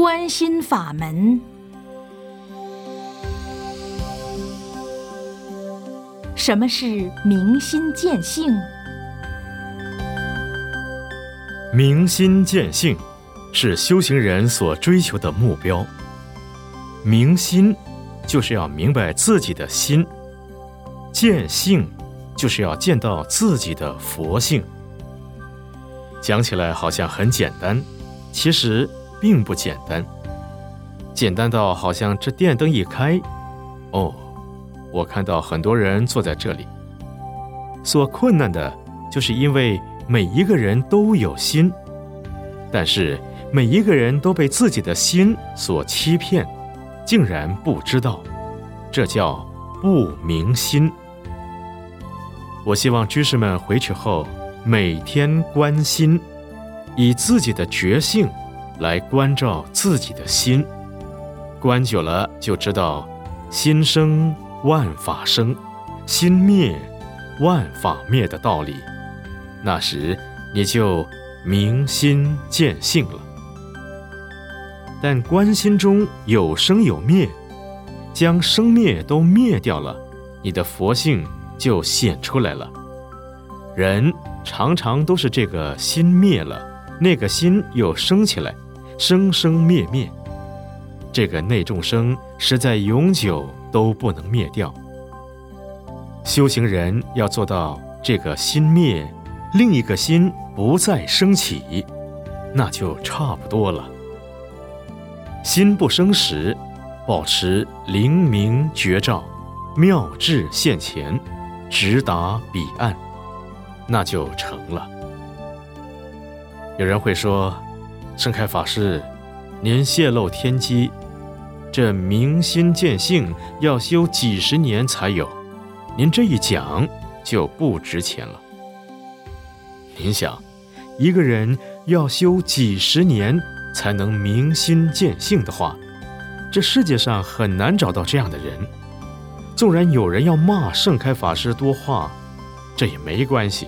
观心法门。什么是明心见性？明心见性是修行人所追求的目标。明心就是要明白自己的心，见性就是要见到自己的佛性。讲起来好像很简单，其实并不简单。简单到好像这电灯一开，哦，我看到很多人坐在这里。所困难的，就是因为每一个人都有心，但是每一个人都被自己的心所欺骗，竟然不知道，这叫不明心。我希望居士们回去后。每天观心，以自己的觉性来关照自己的心，关久了就知道，心生万法生，心灭万法灭的道理。那时你就明心见性了。但观心中有生有灭，将生灭都灭掉了，你的佛性就显出来了。人。常常都是这个心灭了，那个心又升起来，生生灭灭。这个内众生实在永久都不能灭掉。修行人要做到这个心灭，另一个心不再升起，那就差不多了。心不生时，保持灵明觉照，妙智现前，直达彼岸。那就成了。有人会说：“盛开法师，您泄露天机，这明心见性要修几十年才有，您这一讲就不值钱了。”您想，一个人要修几十年才能明心见性的话，这世界上很难找到这样的人。纵然有人要骂盛开法师多话，这也没关系。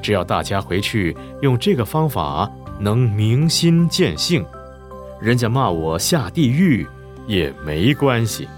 只要大家回去用这个方法能明心见性，人家骂我下地狱也没关系。